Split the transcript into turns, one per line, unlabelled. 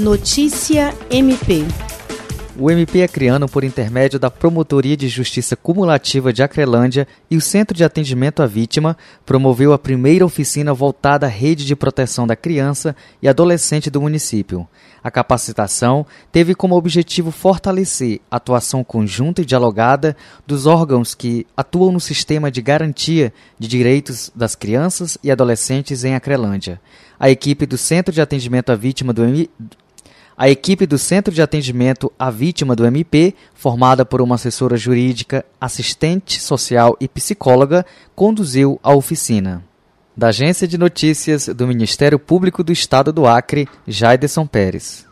Notícia MP.
O MP Acreano, por intermédio da Promotoria de Justiça Cumulativa de Acrelândia e o Centro de Atendimento à Vítima, promoveu a primeira oficina voltada à rede de proteção da criança e adolescente do município. A capacitação teve como objetivo fortalecer a atuação conjunta e dialogada dos órgãos que atuam no sistema de garantia de direitos das crianças e adolescentes em Acrelândia. A equipe do Centro de Atendimento à Vítima do. A equipe do Centro de Atendimento à Vítima do MP, formada por uma assessora jurídica, assistente social e psicóloga, conduziu a oficina. Da Agência de Notícias do Ministério Público do Estado do Acre, Jaiderson Pérez.